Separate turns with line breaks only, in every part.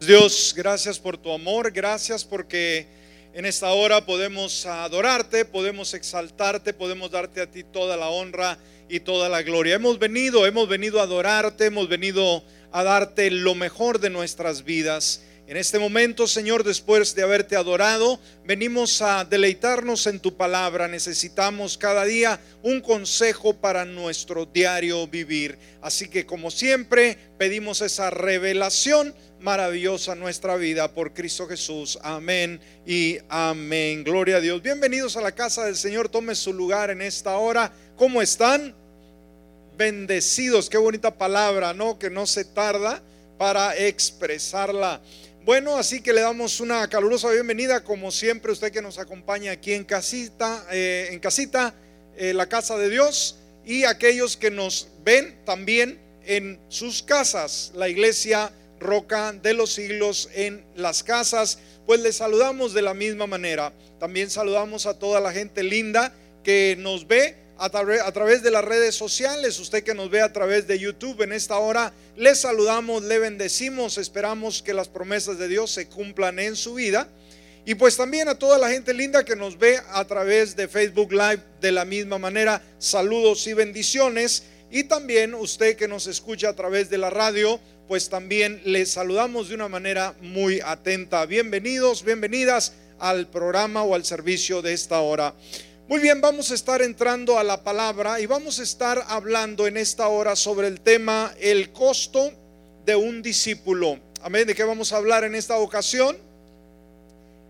Dios, gracias por tu amor, gracias porque en esta hora podemos adorarte, podemos exaltarte, podemos darte a ti toda la honra y toda la gloria. Hemos venido, hemos venido a adorarte, hemos venido a darte lo mejor de nuestras vidas. En este momento, Señor, después de haberte adorado, venimos a deleitarnos en tu palabra. Necesitamos cada día un consejo para nuestro diario vivir. Así que, como siempre, pedimos esa revelación maravillosa nuestra vida por Cristo Jesús. Amén y amén. Gloria a Dios. Bienvenidos a la casa del Señor. Tome su lugar en esta hora. ¿Cómo están? Bendecidos. Qué bonita palabra, ¿no? Que no se tarda para expresarla. Bueno, así que le damos una calurosa bienvenida, como siempre, usted que nos acompaña aquí en casita, eh, en casita, eh, la casa de Dios, y aquellos que nos ven también en sus casas, la iglesia Roca de los siglos en las casas, pues les saludamos de la misma manera. También saludamos a toda la gente linda que nos ve a, través de las redes sociales, usted que nos ve a través de YouTube en esta hora, le saludamos, le bendecimos, esperamos que las promesas de Dios se cumplan en su vida. Y pues también a toda la gente linda que nos ve a través de Facebook Live de la misma manera, saludos y bendiciones. Y también usted que nos escucha a través de la radio, pues también le saludamos de una manera muy atenta. Bienvenidos, bienvenidas al programa o al servicio de esta hora. Muy bien, vamos a estar entrando a la palabra y vamos a estar hablando en esta hora sobre el tema el costo de un discípulo. Amén. ¿De qué vamos a hablar en esta ocasión?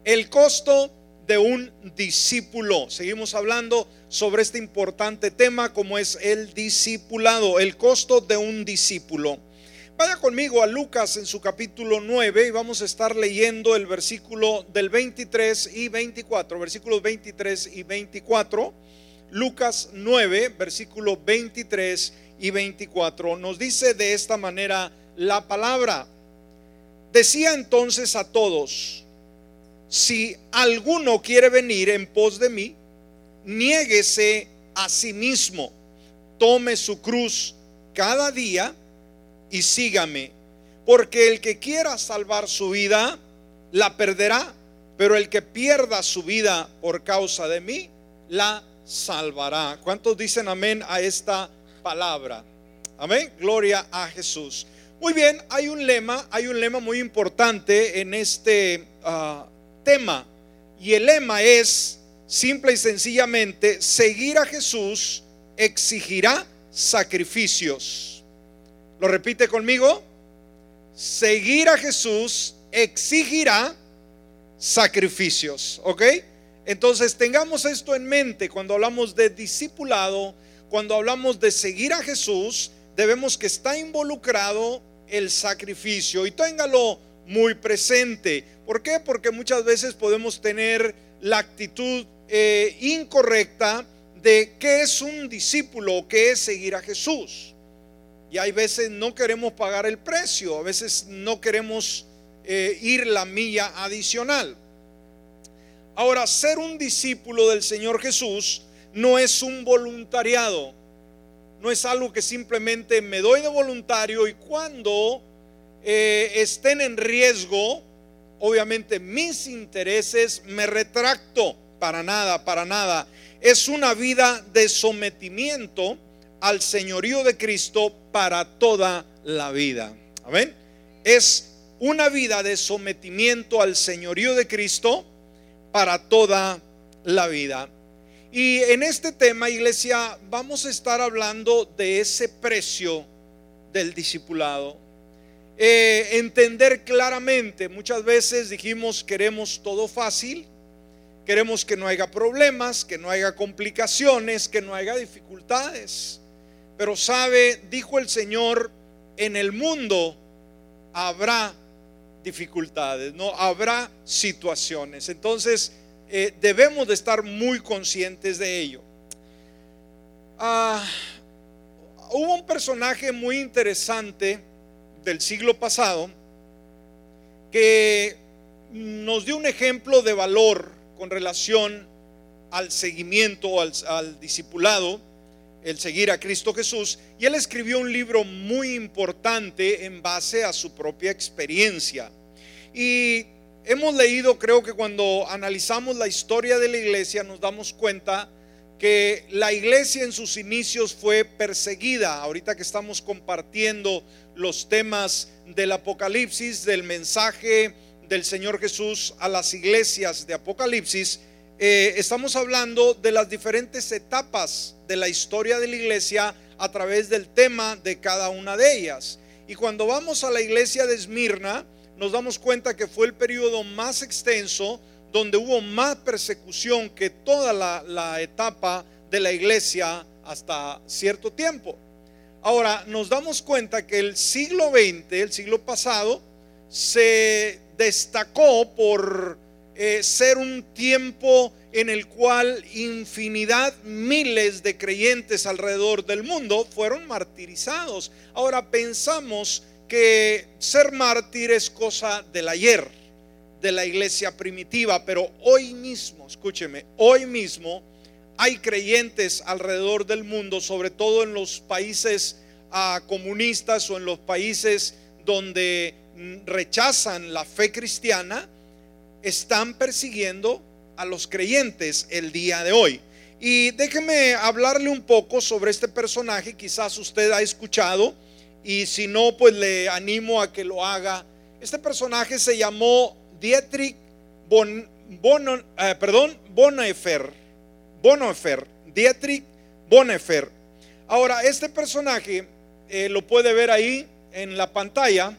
El costo de un discípulo. Seguimos hablando sobre este importante tema como es el discipulado, el costo de un discípulo. Vaya conmigo a Lucas en su capítulo 9 y vamos a estar leyendo el versículo del 23 y 24, versículos 23 y 24. Lucas 9, versículo 23 y 24 nos dice de esta manera la palabra. Decía entonces a todos, si alguno quiere venir en pos de mí, niéguese a sí mismo, tome su cruz cada día y sígame, porque el que quiera salvar su vida, la perderá, pero el que pierda su vida por causa de mí, la salvará. ¿Cuántos dicen amén a esta palabra? Amén, gloria a Jesús. Muy bien, hay un lema, hay un lema muy importante en este ah, tema, y el lema es simple y sencillamente, seguir a Jesús exigirá sacrificios. Lo repite conmigo. Seguir a Jesús exigirá sacrificios. ¿Ok? Entonces tengamos esto en mente cuando hablamos de discipulado, cuando hablamos de seguir a Jesús, debemos que está involucrado el sacrificio y téngalo muy presente. ¿Por qué? Porque muchas veces podemos tener la actitud eh, incorrecta de qué es un discípulo, qué es seguir a Jesús. Y hay veces no queremos pagar el precio, a veces no queremos eh, ir la milla adicional. Ahora, ser un discípulo del Señor Jesús no es un voluntariado, no es algo que simplemente me doy de voluntario y cuando eh, estén en riesgo, obviamente mis intereses, me retracto. Para nada, para nada. Es una vida de sometimiento al señorío de Cristo para toda la vida. Amén. Es una vida de sometimiento al señorío de Cristo para toda la vida. Y en este tema, iglesia, vamos a estar hablando de ese precio del discipulado. Eh, entender claramente, muchas veces dijimos queremos todo fácil, queremos que no haya problemas, que no haya complicaciones, que no haya dificultades. Pero sabe, dijo el Señor, en el mundo habrá dificultades, no habrá situaciones. Entonces eh, debemos de estar muy conscientes de ello. Ah, hubo un personaje muy interesante del siglo pasado que nos dio un ejemplo de valor con relación al seguimiento, al, al discipulado el seguir a Cristo Jesús, y él escribió un libro muy importante en base a su propia experiencia. Y hemos leído, creo que cuando analizamos la historia de la iglesia nos damos cuenta que la iglesia en sus inicios fue perseguida. Ahorita que estamos compartiendo los temas del Apocalipsis, del mensaje del Señor Jesús a las iglesias de Apocalipsis, eh, estamos hablando de las diferentes etapas de la historia de la iglesia a través del tema de cada una de ellas. Y cuando vamos a la iglesia de Esmirna, nos damos cuenta que fue el periodo más extenso donde hubo más persecución que toda la, la etapa de la iglesia hasta cierto tiempo. Ahora, nos damos cuenta que el siglo XX, el siglo pasado, se destacó por eh, ser un tiempo en el cual infinidad, miles de creyentes alrededor del mundo fueron martirizados. Ahora pensamos que ser mártir es cosa del ayer, de la iglesia primitiva, pero hoy mismo, escúcheme, hoy mismo hay creyentes alrededor del mundo, sobre todo en los países ah, comunistas o en los países donde mm, rechazan la fe cristiana, están persiguiendo a los creyentes el día de hoy. Y déjeme hablarle un poco sobre este personaje, quizás usted ha escuchado, y si no, pues le animo a que lo haga. Este personaje se llamó Dietrich bon, eh, perdón, Bonhoeffer. Bonhoeffer, Dietrich Bonhoeffer. Ahora, este personaje eh, lo puede ver ahí en la pantalla.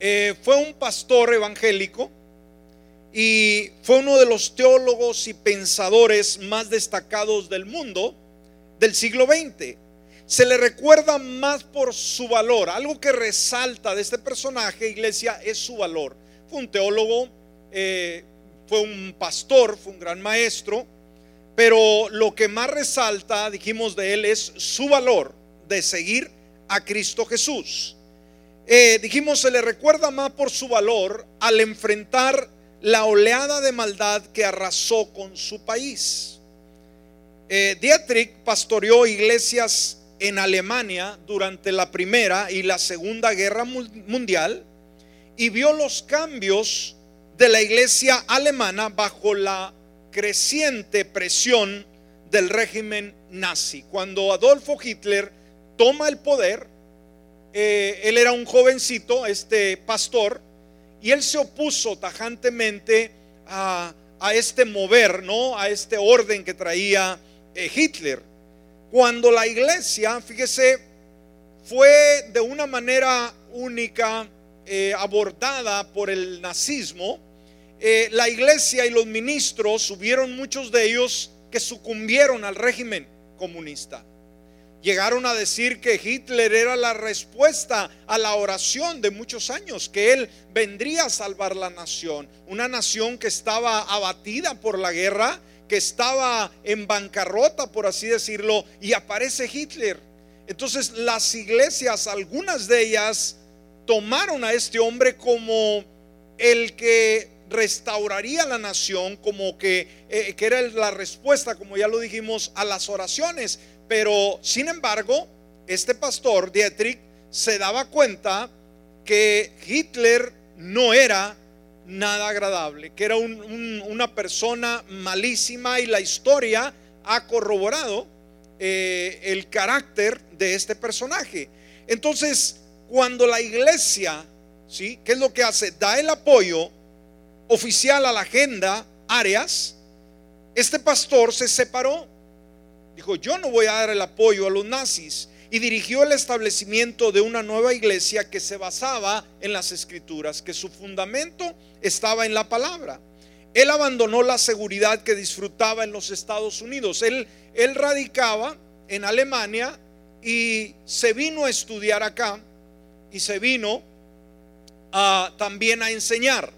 Eh, fue un pastor evangélico y fue uno de los teólogos y pensadores más destacados del mundo del siglo XX. Se le recuerda más por su valor. Algo que resalta de este personaje, iglesia, es su valor. Fue un teólogo, eh, fue un pastor, fue un gran maestro pero lo que más resalta, dijimos de él, es su valor de seguir a Cristo Jesús. Eh, dijimos, se le recuerda más por su valor al enfrentar la oleada de maldad que arrasó con su país. Eh, Dietrich pastoreó iglesias en Alemania durante la Primera y la Segunda Guerra Mundial y vio los cambios de la iglesia alemana bajo la creciente presión del régimen nazi. Cuando Adolfo Hitler toma el poder, eh, él era un jovencito, este pastor, y él se opuso tajantemente a, este mover, ¿no? A este orden que traía eh, Hitler. Cuando la iglesia, fíjese, fue de una manera única eh, abordada por el nazismo, la iglesia y los ministros, hubieron muchos de ellos que sucumbieron al régimen comunista. Llegaron a decir que Hitler era la respuesta a la oración de muchos años, que él vendría a salvar la nación, una nación que estaba abatida por la guerra, que estaba en bancarrota, por así decirlo, y aparece Hitler. Entonces las iglesias, algunas de ellas, tomaron a este hombre como el que restauraría la nación como que, eh, que era la respuesta, como ya lo dijimos, a las oraciones. Pero, sin embargo, este pastor, Dietrich, se daba cuenta que Hitler no era nada agradable, que era una persona malísima y la historia ha corroborado eh, el carácter de este personaje. Entonces, cuando la iglesia, ¿sí? ¿Qué es lo que hace? Da el apoyo oficial a la agenda Arias, este pastor se separó. Dijo, yo no voy a dar el apoyo a los nazis. Y dirigió el establecimiento de una nueva iglesia que se basaba en las escrituras, que su fundamento estaba en la palabra. Él abandonó la seguridad que disfrutaba en los Estados Unidos. Él, él radicaba en Alemania y se vino a estudiar acá y se vino también a enseñar.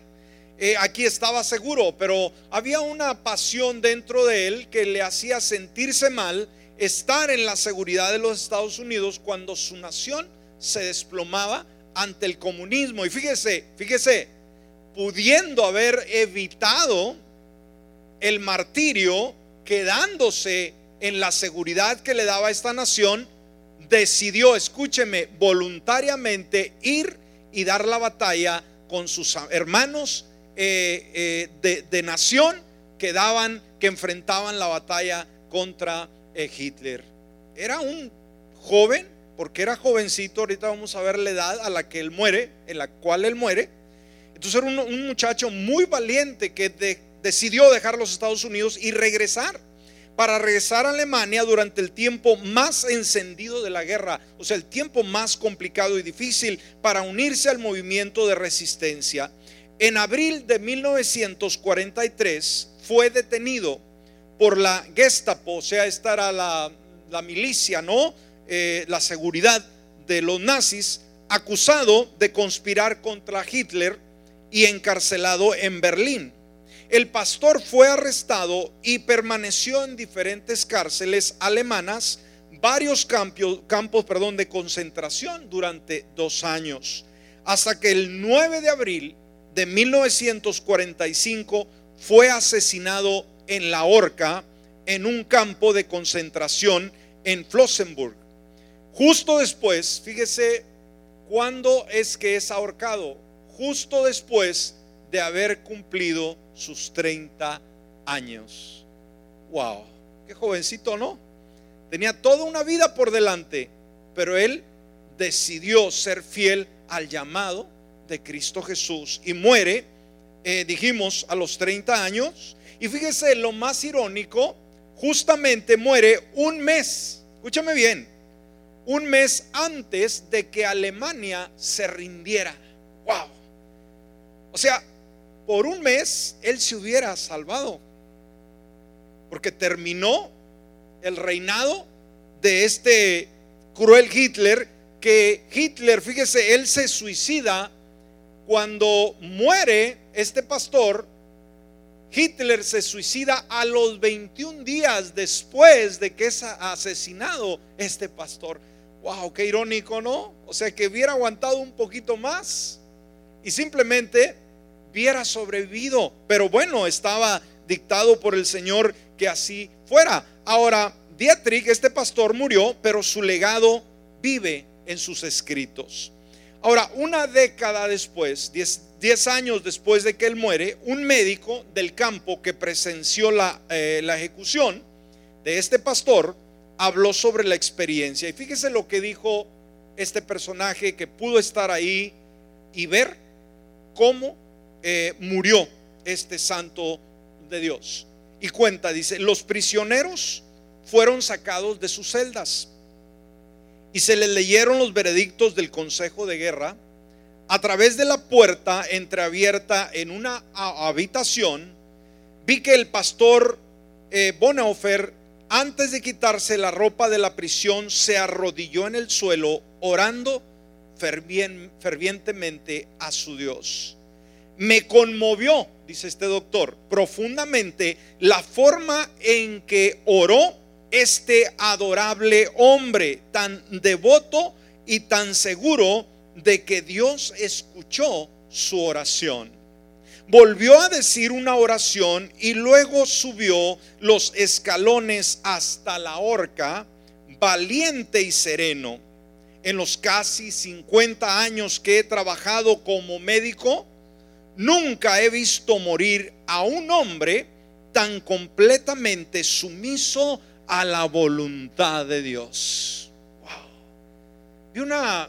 Eh, aquí estaba seguro, pero había una pasión dentro de él que le hacía sentirse mal estar en la seguridad de los Estados Unidos cuando su nación se desplomaba ante el comunismo. Y fíjese, fíjese, pudiendo haber evitado el martirio, quedándose en la seguridad que le daba esta nación, decidió, escúcheme, voluntariamente ir y dar la batalla con sus hermanos eh, eh, de, nación que daban, que enfrentaban la batalla contra eh, Hitler. Era un joven, porque era jovencito, ahorita vamos a ver la edad a la que él muere, en la cual él muere. Entonces era un, muchacho muy valiente que decidió dejar los Estados Unidos y regresar para regresar a Alemania durante el tiempo más encendido de la guerra, o sea, el tiempo más complicado y difícil para unirse al movimiento de resistencia. En abril de 1943 fue detenido por la Gestapo, o sea, esta era la, milicia, ¿no? Eh, la seguridad de los nazis, acusado de conspirar contra Hitler y encarcelado en Berlín. El pastor fue arrestado y permaneció en diferentes cárceles alemanas, varios campos, de concentración durante dos años, hasta que el 9 de abril de 1945 fue asesinado en la horca en un campo de concentración en Flossenburg. Justo después, fíjese cuándo es que es ahorcado, justo después de haber cumplido sus 30 años. Wow, qué jovencito, ¿no? Tenía toda una vida por delante, pero él decidió ser fiel al llamado de Cristo Jesús y muere, eh, dijimos, a los 30 años. Y fíjese, lo más irónico, justamente muere un mes, escúchame bien, un mes antes de que Alemania se rindiera. Wow. O sea, por un mes él se hubiera salvado. Porque terminó el reinado de este cruel Hitler, que Hitler, fíjese, él se suicida cuando muere este pastor. Hitler se suicida a los 21 días después de que es asesinado este pastor. Wow, qué irónico, ¿no? O sea, que hubiera aguantado un poquito más y simplemente hubiera sobrevivido. Pero bueno, estaba dictado por el Señor que así fuera. Ahora, Dietrich, este pastor, murió, pero su legado vive en sus escritos. Ahora, una década después, diez, años después de que él muere, un médico del campo que presenció la, eh, la ejecución de este pastor habló sobre la experiencia. Y fíjese lo que dijo este personaje que pudo estar ahí y ver cómo eh, murió este santo de Dios. Y cuenta, dice, los prisioneros fueron sacados de sus celdas y se les leyeron los veredictos del Consejo de Guerra a través de la puerta entreabierta en una habitación. Vi que el pastor eh, Bonhoeffer, antes de quitarse la ropa de la prisión, se arrodilló en el suelo orando fervientemente a su Dios. Me conmovió, dice este doctor, profundamente la forma en que oró este adorable hombre, tan devoto y tan seguro de que Dios escuchó su oración. Volvió a decir una oración y luego subió los escalones hasta la horca, valiente y sereno. En los casi 50 años que he trabajado como médico, Nunca he visto morir a un hombre tan completamente sumiso a la voluntad de Dios. Wow. Vi una,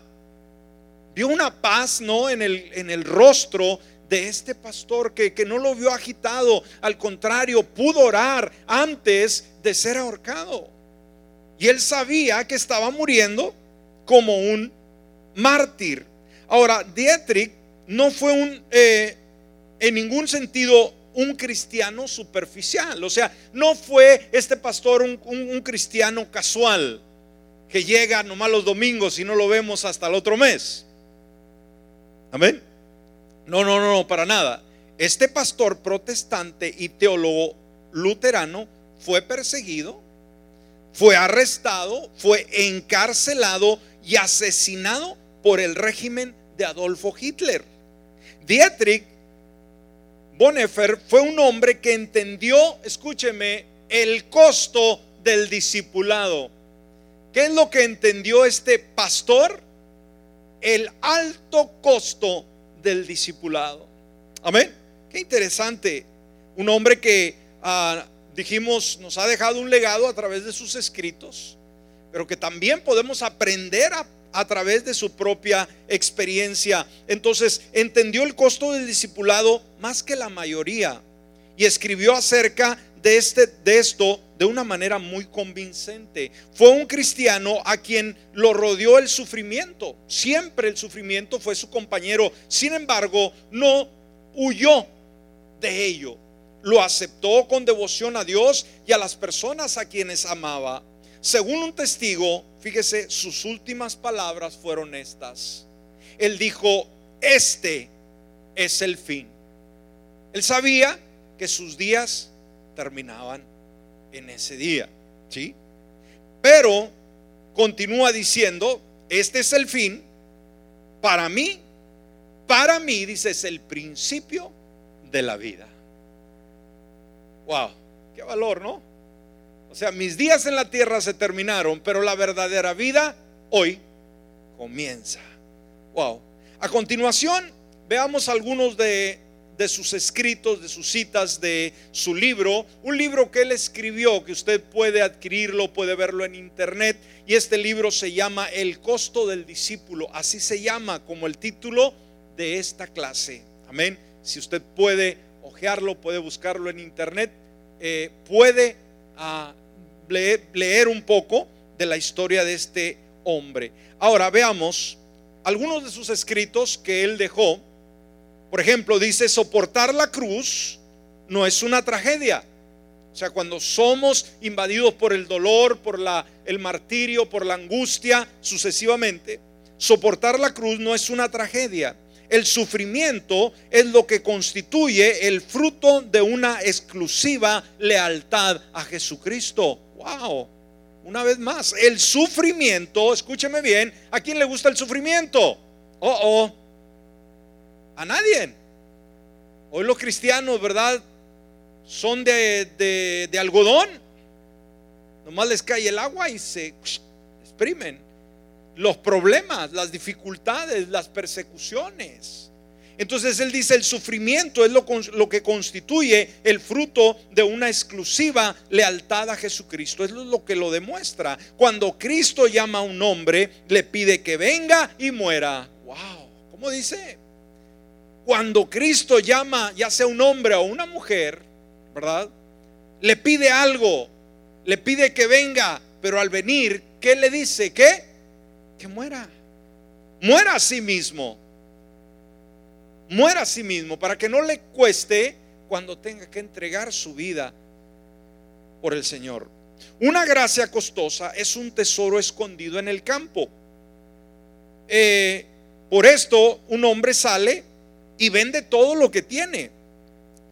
vio una paz, ¿no? En el, en el rostro de este pastor que, que, no lo vio agitado, al contrario, pudo orar antes de ser ahorcado. Y él sabía que estaba muriendo como un mártir. Ahora, Dietrich no fue un, eh, en ningún sentido un cristiano superficial. O sea, no fue este pastor un, cristiano casual que llega nomás los domingos y no lo vemos hasta el otro mes. Amén. No, no, no, no, para nada. Este pastor protestante y teólogo luterano fue perseguido, fue arrestado, fue encarcelado y asesinado por el régimen de Adolfo Hitler. Dietrich Bonhoeffer fue un hombre que entendió, escúcheme, el costo del discipulado. ¿Qué es lo que entendió este pastor? El alto costo del discipulado. Amén. Qué interesante. Un hombre que ah, dijimos nos ha dejado un legado a través de sus escritos, pero que también podemos aprender a, a través de su propia experiencia. Entonces entendió el costo del discipulado más que la mayoría y escribió acerca de, este, de esto de una manera muy convincente. Fue un cristiano a quien lo rodeó el sufrimiento. Siempre el sufrimiento fue su compañero. Sin embargo, no huyó de ello. Lo aceptó con devoción a Dios y a las personas a quienes amaba. Según un testigo, fíjese, sus últimas palabras fueron estas. Él dijo, este es el fin. Él sabía que sus días terminaban en ese día, ¿sí? Pero continúa diciendo, este es el fin, para mí, para mí, dice, es el principio de la vida. Wow, qué valor, ¿no? O sea, mis días en la tierra se terminaron, pero la verdadera vida hoy comienza. Wow. A continuación, veamos algunos de sus escritos, de sus citas, de su libro, un libro que él escribió, que usted puede adquirirlo, puede verlo en internet, y este libro se llama El costo del discípulo, así se llama como el título de esta clase. Amén. Si usted puede ojearlo, puede buscarlo en internet, eh, puede ah, leer un poco de la historia de este hombre. Ahora veamos algunos de sus escritos que él dejó por ejemplo, dice, soportar la cruz no es una tragedia. O sea, cuando somos invadidos por el dolor, por la, el martirio, por la angustia, sucesivamente, soportar la cruz no es una tragedia. El sufrimiento es lo que constituye el fruto de una exclusiva lealtad a Jesucristo. ¡Wow! Una vez más, el sufrimiento, escúcheme bien, ¿a quién le gusta el sufrimiento? Oh, oh, a nadie. Hoy los cristianos, ¿verdad? Son de, de, algodón. Nomás les cae el agua y se exprimen. Los problemas, las dificultades, las persecuciones. Entonces él dice, el sufrimiento es lo, lo, que constituye el fruto de una exclusiva lealtad a Jesucristo. Es lo que lo demuestra. Cuando Cristo llama a un hombre, le pide que venga y muera. Wow, ¿cómo dice? cuando Cristo llama ya sea un hombre o una mujer, ¿verdad? Le pide algo, le pide que venga, pero al venir, ¿qué le dice? ¿Qué? Que muera. Muera a sí mismo. Muera a sí mismo para que no le cueste cuando tenga que entregar su vida por el Señor. Una gracia costosa es un tesoro escondido en el campo. Eh, por esto un hombre sale y vende todo lo que tiene.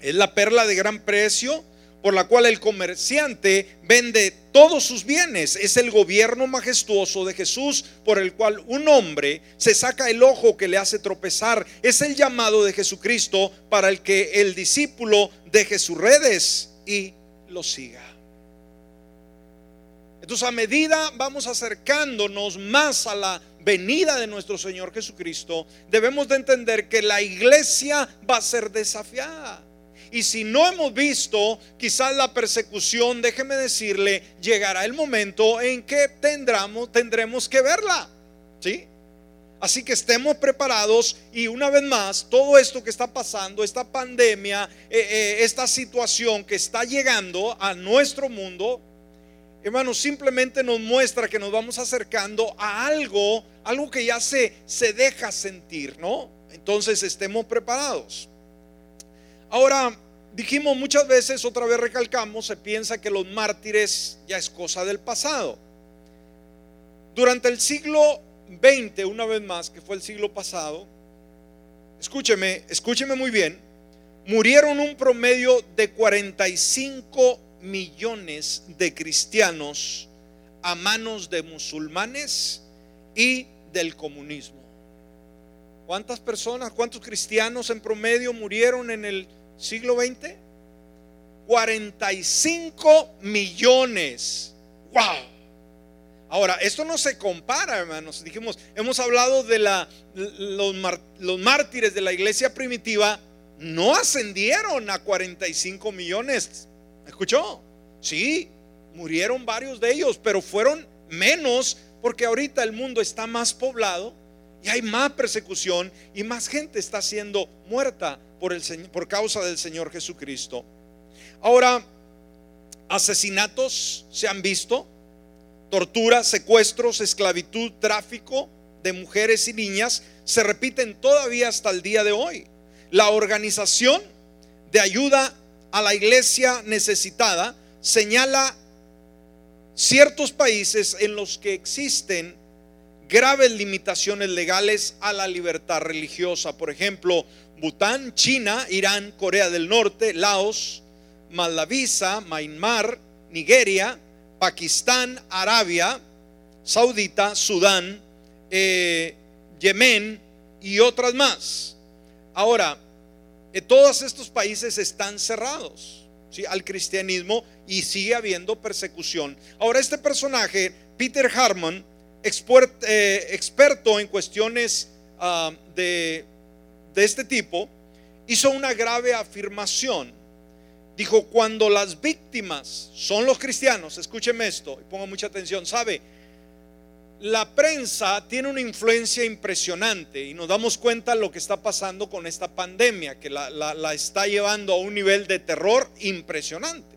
Es la perla de gran precio por la cual el comerciante vende todos sus bienes. Es el gobierno majestuoso de Jesús por el cual un hombre se saca el ojo que le hace tropezar. Es el llamado de Jesucristo para el que el discípulo deje sus redes y lo siga. Entonces a medida vamos acercándonos más a la venida de nuestro Señor Jesucristo, debemos de entender que la iglesia va a ser desafiada. Y si no hemos visto quizás la persecución, déjeme decirle, llegará el momento en que tendremos, tendremos que verla. ¿Sí? Así que estemos preparados y una vez más, todo esto que está pasando, esta pandemia, eh, eh, esta situación que está llegando a nuestro mundo, hermanos, simplemente nos muestra que nos vamos acercando a algo, algo que ya se, se deja sentir, ¿no? Entonces estemos preparados. Ahora, dijimos muchas veces, otra vez recalcamos, se piensa que los mártires ya es cosa del pasado. Durante el siglo XX, una vez más, que fue el siglo pasado, escúcheme, escúcheme muy bien, murieron un promedio de 45 millones de cristianos a manos de musulmanes y del comunismo. ¿Cuántas personas, cuántos cristianos en promedio murieron en el siglo XX? 45 millones. ¡Wow! Ahora, esto no se compara, hermanos. Dijimos, hemos hablado de la, los, mártires de la iglesia primitiva, no ascendieron a 45 millones. ¿Escuchó? Sí, murieron varios de ellos, pero fueron menos porque ahorita el mundo está más poblado y hay más persecución y más gente está siendo muerta por, el, por causa del Señor Jesucristo. Ahora, asesinatos se han visto, tortura, secuestros, esclavitud, tráfico de mujeres y niñas se repiten todavía hasta el día de hoy. La organización de ayuda a la iglesia necesitada señala ciertos países en los que existen graves limitaciones legales a la libertad religiosa. Por ejemplo, Bután, China, Irán, Corea del Norte, Laos, Malavisa, Myanmar, Nigeria, Pakistán, Arabia Saudita, Sudán, eh, Yemen y otras más. Ahora, eh, todos estos países están cerrados ¿sí? al cristianismo y sigue habiendo persecución. Ahora, este personaje, Peter Harmon, eh, experto en cuestiones ah, de, este tipo, hizo una grave afirmación. Dijo, cuando las víctimas son los cristianos, escúcheme esto y ponga mucha atención, sabe, la prensa tiene una influencia impresionante y nos damos cuenta de lo que está pasando con esta pandemia, que la, la, está llevando a un nivel de terror impresionante.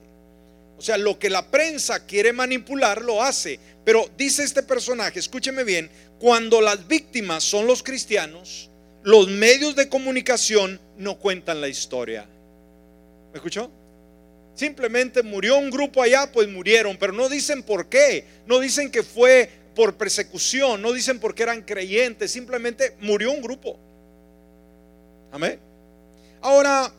O sea, lo que la prensa quiere manipular lo hace. Pero dice este personaje, escúcheme bien, cuando las víctimas son los cristianos, los medios de comunicación no cuentan la historia. ¿Me escuchó? Simplemente murió un grupo allá, pues murieron, pero no dicen por qué, no dicen que fue por persecución, no dicen porque eran creyentes, simplemente murió un grupo. Amén. Ahora,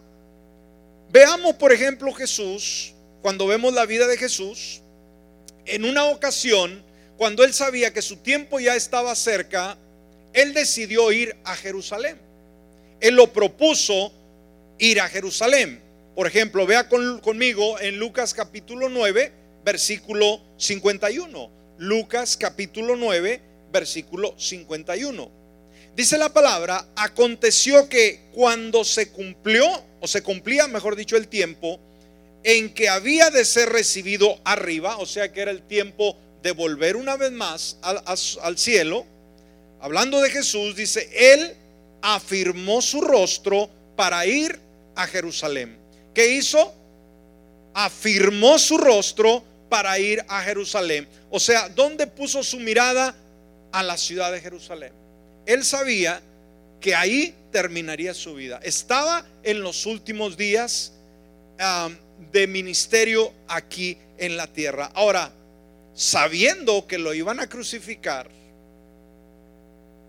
veamos por ejemplo Jesús, cuando vemos la vida de Jesús, en una ocasión, cuando él sabía que su tiempo ya estaba cerca, él decidió ir a Jerusalén. Él lo propuso ir a Jerusalén. Por ejemplo, vea conmigo en Lucas capítulo 9, versículo 51. Lucas capítulo 9, versículo 51. Dice la palabra, aconteció que cuando se cumplió, o se cumplía, mejor dicho, el tiempo en que había de ser recibido arriba, o sea que era el tiempo de volver una vez más al, cielo, hablando de Jesús, dice, él afirmó su rostro para ir a Jerusalén. ¿Qué hizo? Afirmó su rostro para ir a Jerusalén. O sea, ¿dónde puso su mirada? A la ciudad de Jerusalén. Él sabía que ahí terminaría su vida. Estaba en los últimos días de ministerio aquí en la tierra. Ahora, sabiendo que lo iban a crucificar,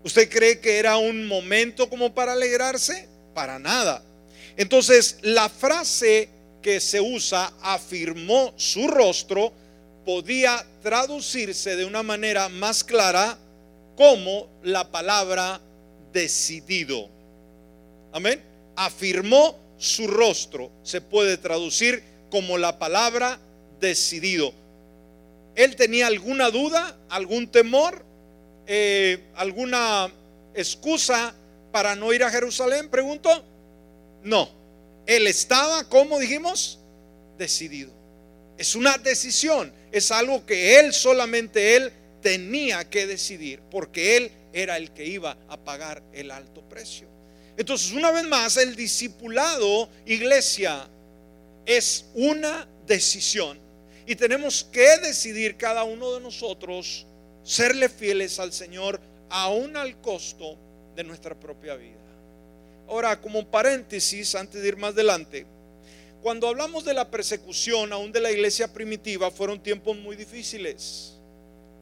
¿usted cree que era un momento como para alegrarse? Para nada. Entonces, la frase que se usa, afirmó su rostro, podía traducirse de una manera más clara como la palabra decidido. Amén. Afirmó su rostro. Se puede traducir como la palabra decidido. Él tenía alguna duda, algún temor, eh, alguna excusa para no ir a Jerusalén, pregunto. No, él estaba, como dijimos, decidido. Es una decisión, es algo que él solamente él tenía que decidir, porque él era el que iba a pagar el alto precio. Entonces, una vez más, el discipulado, iglesia, es una decisión. Y tenemos que decidir cada uno de nosotros serle fieles al Señor, aún al costo de nuestra propia vida. Ahora, como paréntesis, antes de ir más adelante, cuando hablamos de la persecución aún de la iglesia primitiva, fueron tiempos muy difíciles.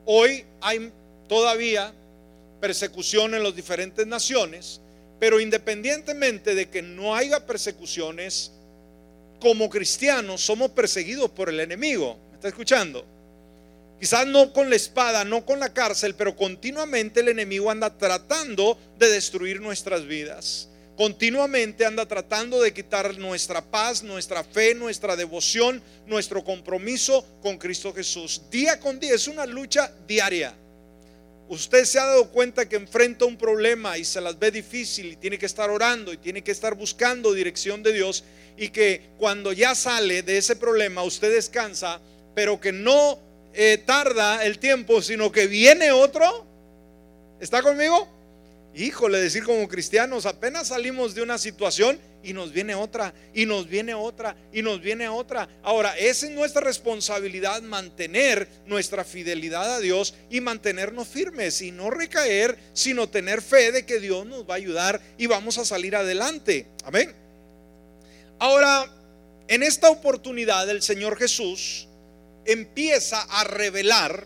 Hoy hay todavía persecución en las diferentes naciones, pero independientemente de que no haya persecuciones, como cristianos somos perseguidos por el enemigo. ¿Me está escuchando? Quizás no con la espada, no con la cárcel, pero continuamente el enemigo anda tratando de destruir nuestras vidas continuamente anda tratando de quitar nuestra paz, nuestra fe, nuestra devoción, nuestro compromiso con Cristo Jesús. Día con día es una lucha diaria. Usted se ha dado cuenta que enfrenta un problema y se las ve difícil y tiene que estar orando y tiene que estar buscando dirección de Dios y que cuando ya sale de ese problema usted descansa, pero que no eh, tarda el tiempo, sino que viene otro. ¿Está conmigo? Híjole, decir como cristianos, apenas salimos de una situación y nos viene otra, y nos viene otra, y nos viene otra. Ahora, es nuestra responsabilidad mantener nuestra fidelidad a Dios y mantenernos firmes y no recaer, sino tener fe de que Dios nos va a ayudar y vamos a salir adelante. Amén. Ahora, en esta oportunidad el Señor Jesús empieza a revelar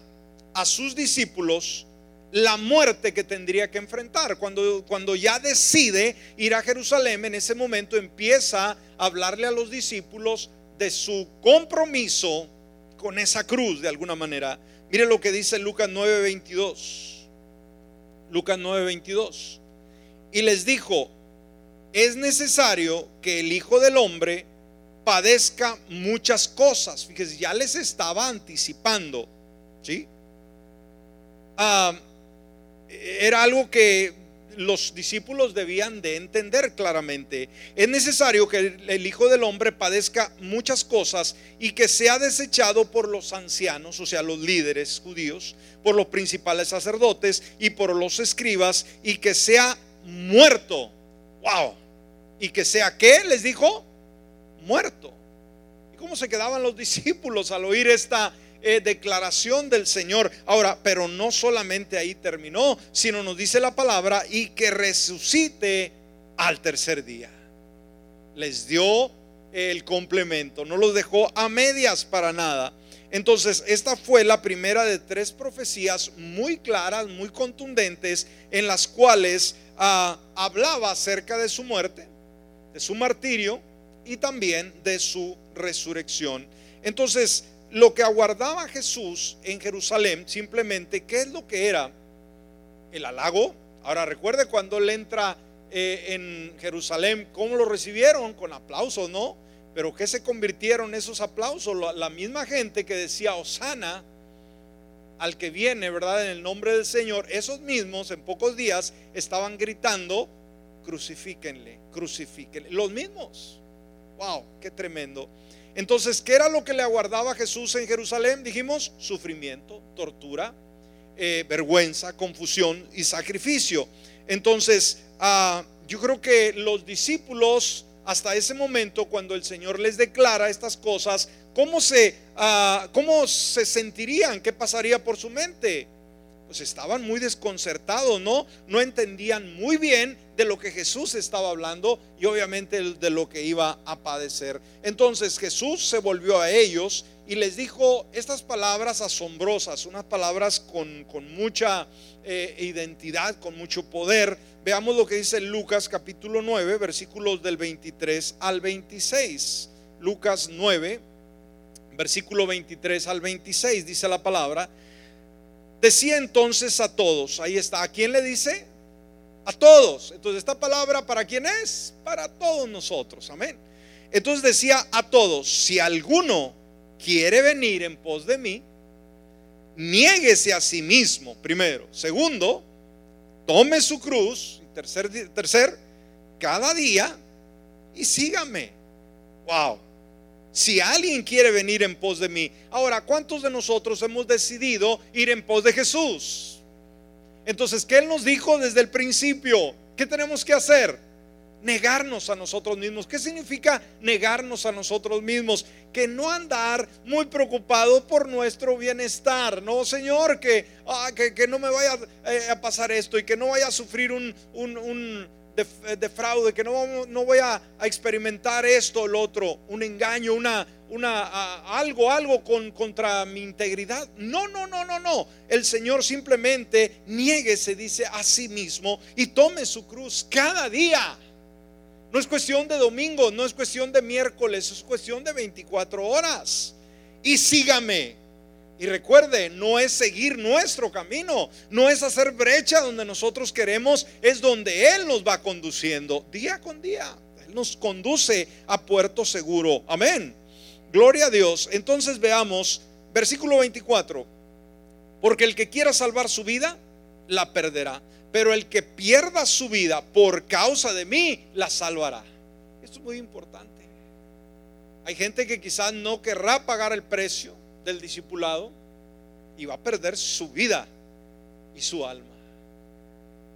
a sus discípulos la muerte que tendría que enfrentar. Cuando, cuando ya decide ir a Jerusalén, en ese momento empieza a hablarle a los discípulos de su compromiso con esa cruz de alguna manera. Mire lo que dice Lucas 9:22. Lucas 9:22. Y les dijo, es necesario que el Hijo del Hombre padezca muchas cosas. Fíjese, ya les estaba anticipando. ¿Sí? Ah, era algo que los discípulos debían de entender claramente. Es necesario que el Hijo del Hombre padezca muchas cosas y que sea desechado por los ancianos, o sea, los líderes judíos, por los principales sacerdotes y por los escribas, y que sea muerto. ¡Wow! Y que sea, ¿qué? Les dijo, muerto. ¿Y cómo se quedaban los discípulos al oír esta eh, declaración del Señor. Ahora, pero no solamente ahí terminó, sino nos dice la palabra y que resucite al tercer día. Les dio el complemento, no los dejó a medias para nada. Entonces, esta fue la primera de tres profecías muy claras, muy contundentes, en las cuales ah, hablaba acerca de su muerte, de su martirio y también de su resurrección. Entonces, lo que aguardaba Jesús en Jerusalén, simplemente, ¿qué es lo que era? El halago. Ahora recuerde cuando él entra eh, en Jerusalén, ¿cómo lo recibieron? Con aplausos, ¿no? Pero ¿qué se convirtieron esos aplausos? La, misma gente que decía, Osana, al que viene, ¿verdad? En el nombre del Señor, esos mismos en pocos días estaban gritando, crucifíquenle, crucifíquenle. Los mismos. Wow, qué tremendo. Entonces, ¿qué era lo que le aguardaba a Jesús en Jerusalén? Dijimos, sufrimiento, tortura, eh, vergüenza, confusión y sacrificio. Entonces, ah, yo creo que los discípulos, hasta ese momento, cuando el Señor les declara estas cosas, ¿cómo se, ah, cómo se sentirían? ¿Qué pasaría por su mente? Pues estaban muy desconcertados, ¿no? No entendían muy bien de lo que Jesús estaba hablando y obviamente de lo que iba a padecer. Entonces Jesús se volvió a ellos y les dijo estas palabras asombrosas, unas palabras con, mucha eh, identidad, con mucho poder. Veamos lo que dice Lucas capítulo 9, versículos del 23 al 26. Lucas 9, versículo 23 al 26, dice la palabra. Decía entonces a todos, ahí está, ¿a quién le dice? A todos. Entonces, esta palabra, ¿para quién es? Para todos nosotros. Amén. Entonces decía a todos, si alguno quiere venir en pos de mí, niéguese a sí mismo, primero. Segundo, tome su cruz. Tercer, tercer cada día y sígame. Wow. Si alguien quiere venir en pos de mí. Ahora, ¿cuántos de nosotros hemos decidido ir en pos de Jesús? Entonces, ¿qué Él nos dijo desde el principio? ¿Qué tenemos que hacer? Negarnos a nosotros mismos. ¿Qué significa negarnos a nosotros mismos? Que no andar muy preocupado por nuestro bienestar. No, Señor, que, ah, que, no me vaya eh, a pasar esto y que no vaya a sufrir un, un, de, fraude, que no, no voy a, experimentar esto lo otro, un engaño, una, una, algo, algo con, contra mi integridad. No, no, no, no, no. El Señor simplemente niegue, se dice a sí mismo y tome su cruz cada día. No es cuestión de domingo, no es cuestión de miércoles, es cuestión de 24 horas. Y sígame. Y recuerde, no es seguir nuestro camino, no es hacer brecha donde nosotros queremos, es donde Él nos va conduciendo día con día. Él nos conduce a puerto seguro. Amén. Gloria a Dios. Entonces veamos versículo 24. Porque el que quiera salvar su vida, la perderá. Pero el que pierda su vida por causa de mí, la salvará. Esto es muy importante. Hay gente que quizás no querrá pagar el precio del discipulado y va a perder su vida y su alma.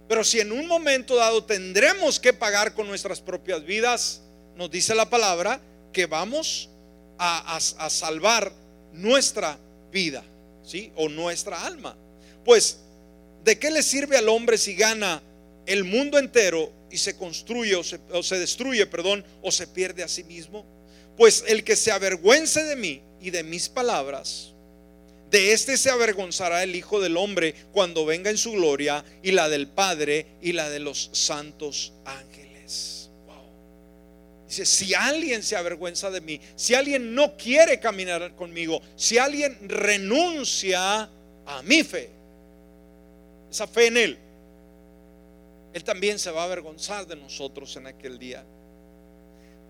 Pero si en un momento dado tendremos que pagar con nuestras propias vidas, nos dice la palabra que vamos a, salvar nuestra vida, ¿sí? O nuestra alma. Pues, ¿de qué le sirve al hombre si gana el mundo entero y se construye o se, o se destruye, perdón, o se pierde a sí mismo? Pues el que se avergüence de mí y de mis palabras, de este se avergonzará el Hijo del Hombre cuando venga en su gloria y la del Padre y la de los santos ángeles. Dice, si alguien se avergüenza de mí, si alguien no quiere caminar conmigo, si alguien renuncia a mi fe, esa fe en Él, Él también se va a avergonzar de nosotros en aquel día.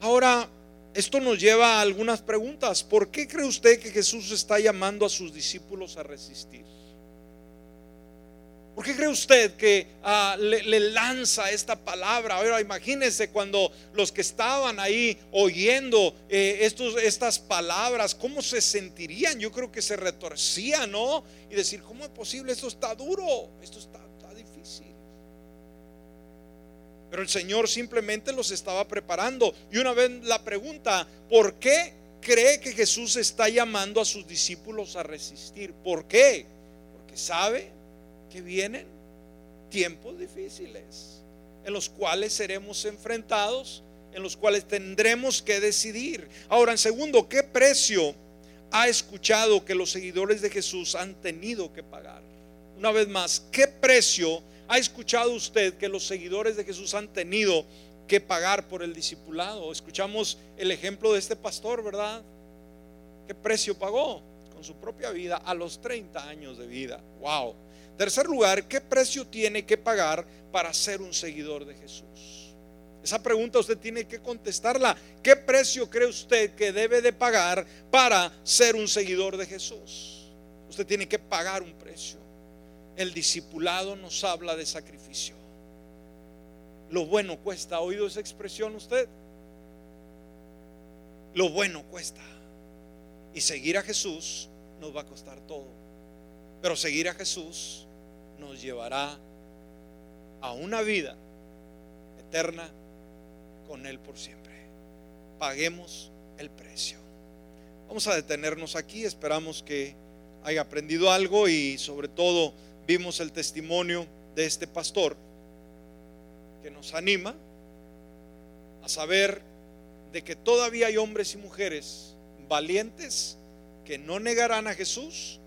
Ahora, esto nos lleva a algunas preguntas. ¿Por qué cree usted que Jesús está llamando a sus discípulos a resistir? ¿Por qué cree usted que ah, le, lanza esta palabra? Ahora imagínense cuando los que estaban ahí oyendo eh, estos, estas palabras, ¿cómo se sentirían? Yo creo que se retorcían, ¿no? Y decir, ¿cómo es posible? Esto está duro, esto está Pero el Señor simplemente los estaba preparando. Y una vez la pregunta, ¿por qué cree que Jesús está llamando a sus discípulos a resistir? ¿Por qué? Porque sabe que vienen tiempos difíciles en los cuales seremos enfrentados, en los cuales tendremos que decidir. Ahora, en segundo, ¿qué precio ha escuchado que los seguidores de Jesús han tenido que pagar? Una vez más, ¿qué precio ¿Ha escuchado usted que los seguidores de Jesús han tenido que pagar por el discipulado? Escuchamos el ejemplo de este pastor, ¿verdad? ¿Qué precio pagó? Con su propia vida a los 30 años de vida. Wow. Tercer lugar, ¿qué precio tiene que pagar para ser un seguidor de Jesús? Esa pregunta usted tiene que contestarla. ¿Qué precio cree usted que debe de pagar para ser un seguidor de Jesús? Usted tiene que pagar un precio el discipulado nos habla de sacrificio. Lo bueno cuesta. ¿Ha oído esa expresión usted? Lo bueno cuesta. Y seguir a Jesús nos va a costar todo. Pero seguir a Jesús nos llevará a una vida eterna con Él por siempre. Paguemos el precio. Vamos a detenernos aquí. Esperamos que haya aprendido algo y sobre todo vimos el testimonio de este pastor que nos anima a saber de que todavía hay hombres y mujeres valientes que no negarán a Jesús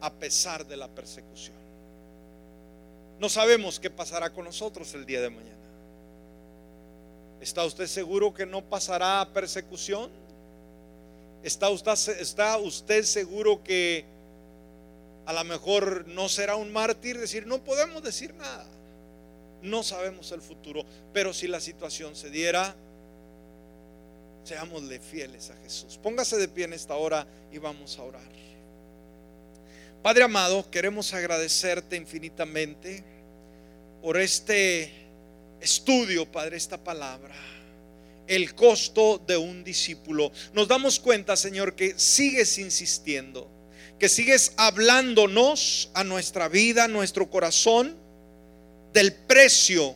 a pesar de la persecución. No sabemos qué pasará con nosotros el día de mañana. ¿Está usted seguro que no pasará persecución? ¿Está usted, está usted seguro que a lo mejor no será un mártir decir, no podemos decir nada. No sabemos el futuro, pero si la situación se diera, seámosle fieles a Jesús. Póngase de pie en esta hora y vamos a orar. Padre amado, queremos agradecerte infinitamente por este estudio, Padre, esta palabra el costo de un discípulo. Nos damos cuenta, Señor, que sigues insistiendo que sigues hablándonos a nuestra vida, a nuestro corazón, del precio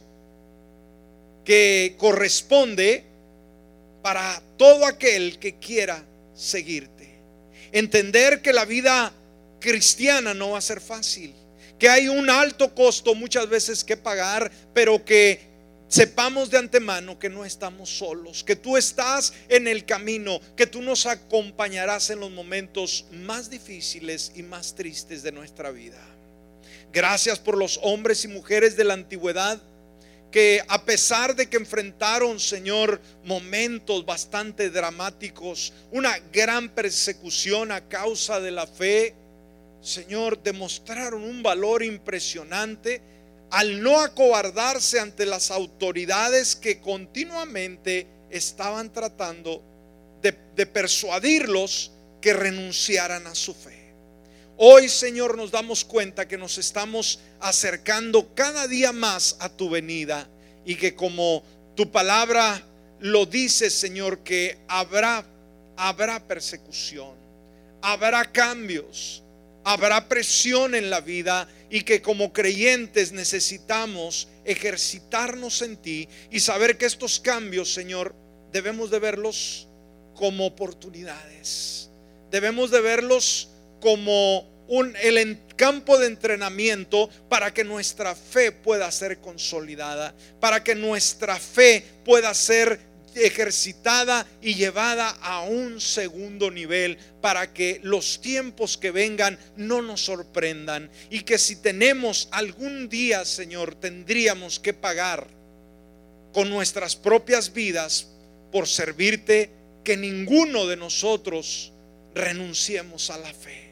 que corresponde para todo aquel que quiera seguirte. Entender que la vida cristiana no va a ser fácil, que hay un alto costo muchas veces que pagar, pero que sepamos de antemano que no estamos solos, que tú estás en el camino, que tú nos acompañarás en los momentos más difíciles y más tristes de nuestra vida. Gracias por los hombres y mujeres de la antigüedad que a pesar de que enfrentaron, Señor, momentos bastante dramáticos, una gran persecución a causa de la fe, Señor, demostraron un valor impresionante al no acobardarse ante las autoridades que continuamente estaban tratando de, de persuadirlos que renunciaran a su fe. Hoy, Señor, nos damos cuenta que nos estamos acercando cada día más a tu venida y que como tu palabra lo dice, Señor, que habrá habrá persecución, habrá cambios, habrá presión en la vida y que como creyentes necesitamos ejercitarnos en ti y saber que estos cambios, Señor, debemos de verlos como oportunidades. Debemos de verlos como un, el campo de entrenamiento para que nuestra fe pueda ser consolidada, para que nuestra fe pueda ser ejercitada y llevada a un segundo nivel para que los tiempos que vengan no nos sorprendan y que si tenemos algún día, Señor, tendríamos que pagar con nuestras propias vidas por servirte, que ninguno de nosotros renunciemos a la fe.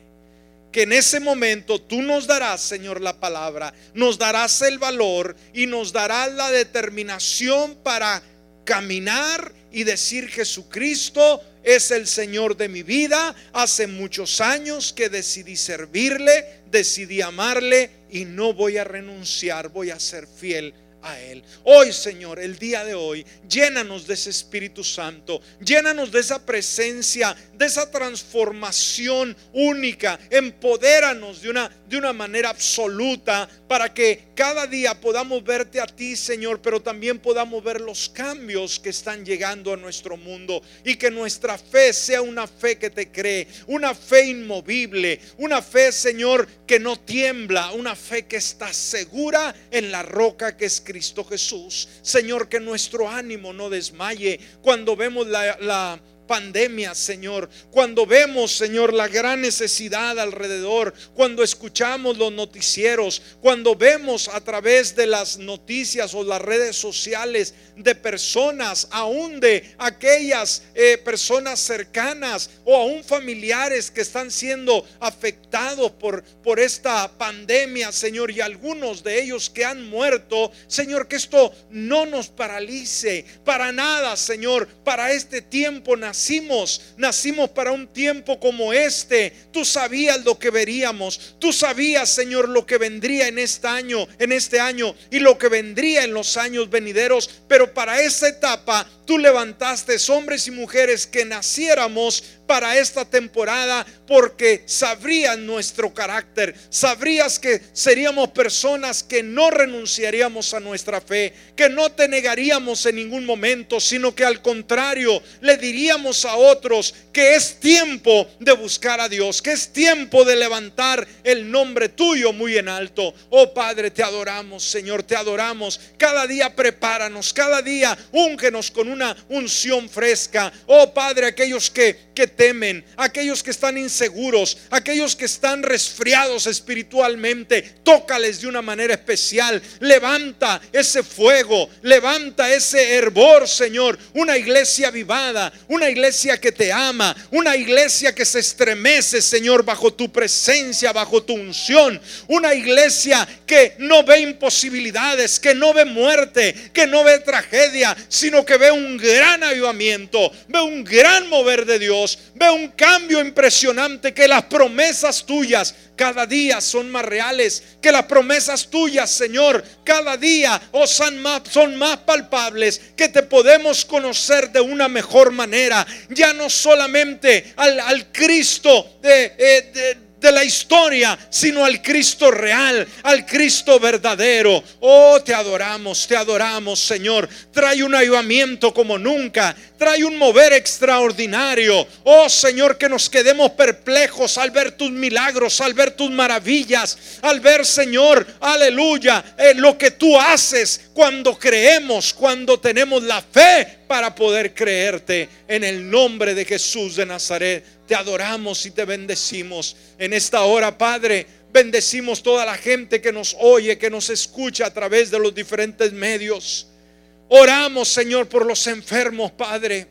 Que en ese momento tú nos darás, Señor, la palabra, nos darás el valor y nos darás la determinación para caminar y decir Jesucristo es el Señor de mi vida. Hace muchos años que decidí servirle, decidí amarle y no voy a renunciar, voy a ser fiel Él. Hoy, Señor, el día de hoy, llénanos de ese Espíritu Santo, llénanos de esa presencia, de esa transformación única, empodéranos de una, de una manera absoluta para que cada día podamos verte a ti, Señor, pero también podamos ver los cambios que están llegando a nuestro mundo y que nuestra fe sea una fe que te cree, una fe inmovible, una fe, Señor, que no tiembla, una fe que está segura en la roca que es Cristo Jesús. Señor, que nuestro ánimo no desmaye cuando vemos la, la pandemia, Señor. Cuando vemos, Señor, la gran necesidad alrededor, cuando escuchamos los noticieros, cuando vemos a través de las noticias o las redes sociales de personas, aún de aquellas eh, personas cercanas o aún familiares que están siendo afectados por, por esta pandemia, Señor, y algunos de ellos que han muerto, Señor, que esto no nos paralice para nada, Señor, para este tiempo nacimos, nacimos para un tiempo como este. Tú sabías lo que veríamos, tú sabías, Señor, lo que vendría en este año, en este año y lo que vendría en los años venideros, pero para esa etapa tú levantaste hombres y mujeres que naciéramos para esta temporada porque sabrían nuestro carácter, sabrías que seríamos personas que no renunciaríamos a nuestra fe, que no te negaríamos en ningún momento, sino que al contrario le diríamos a otros que es tiempo de buscar a Dios, que es tiempo de levantar el nombre tuyo muy en alto. Oh Padre, te adoramos, Señor, te adoramos. Cada día prepáranos, cada día úngenos con una unción fresca. Oh Padre, aquellos que, que temen, aquellos que están inseguros, aquellos que están resfriados espiritualmente, tócales de una manera especial. Levanta ese fuego, levanta ese hervor, Señor. Una iglesia vivada, una iglesia que te ama, una iglesia que se estremece, Señor, bajo tu presencia, bajo tu unción. Una iglesia que no ve imposibilidades, que no ve muerte, que no ve tragedia, sino que ve un gran avivamiento, ve un gran mover de Dios, ve un cambio impresionante que las promesas tuyas cada día son más reales, que las promesas tuyas, Señor, cada día oh, son, más, son más palpables, que te podemos conocer de una mejor manera, ya no solamente al, Cristo de, eh, de de la historia, sino al Cristo real, al Cristo verdadero. Oh, te adoramos, te adoramos, Señor. Trae un ayudamiento como nunca, trae un mover extraordinario. Oh, Señor, que nos quedemos perplejos al ver tus milagros, al ver tus maravillas, al ver, Señor, aleluya, lo que tú haces cuando creemos, cuando tenemos la fe para poder creerte en el nombre de Jesús de Nazaret te adoramos y te bendecimos. En esta hora, Padre, bendecimos toda la gente que nos oye, que nos escucha a través de los diferentes medios. Oramos, Señor, por los enfermos, Padre,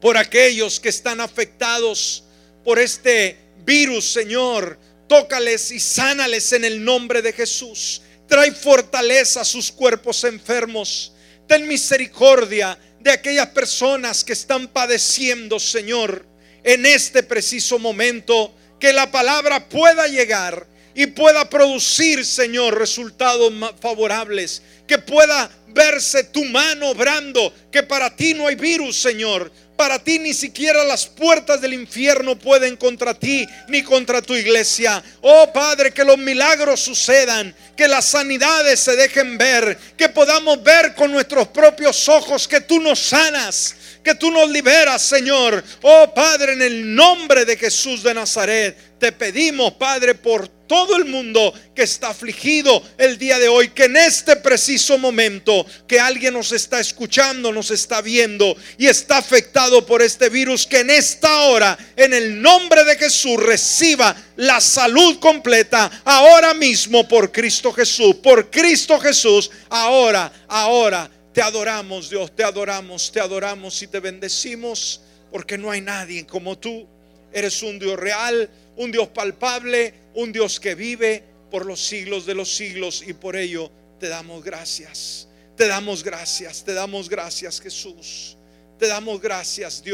por aquellos que están afectados por este virus, Señor, tócales y sánales en el nombre de Jesús. Trae fortaleza a sus cuerpos enfermos. Ten misericordia de aquellas personas que están padeciendo, Señor, en este preciso momento. Que la palabra pueda llegar y pueda producir, Señor, resultados favorables. Que pueda verse tu mano obrando. Que para ti no hay virus, Señor. Para ti ni siquiera las puertas del infierno pueden contra ti ni contra tu iglesia. Oh Padre, que los milagros sucedan, que las sanidades se dejen ver, que podamos ver con nuestros propios ojos que tú nos sanas, que tú nos liberas, Señor. Oh Padre, en el nombre de Jesús de Nazaret, te pedimos, Padre, por todo el mundo que está afligido el día de hoy, que en este preciso momento que alguien nos está escuchando, nos está viendo y está afectado por este virus, que en esta hora, en el nombre de Jesús, reciba la salud completa ahora mismo por Cristo Jesús, por Cristo Jesús, ahora, ahora. Te adoramos, Dios, te adoramos, te adoramos y te bendecimos porque no hay nadie como tú. Eres un Dios real, un Dios palpable, un Dios que vive por los siglos de los siglos y por ello te damos gracias. Te damos gracias, te damos gracias Jesús. Te damos gracias Dios.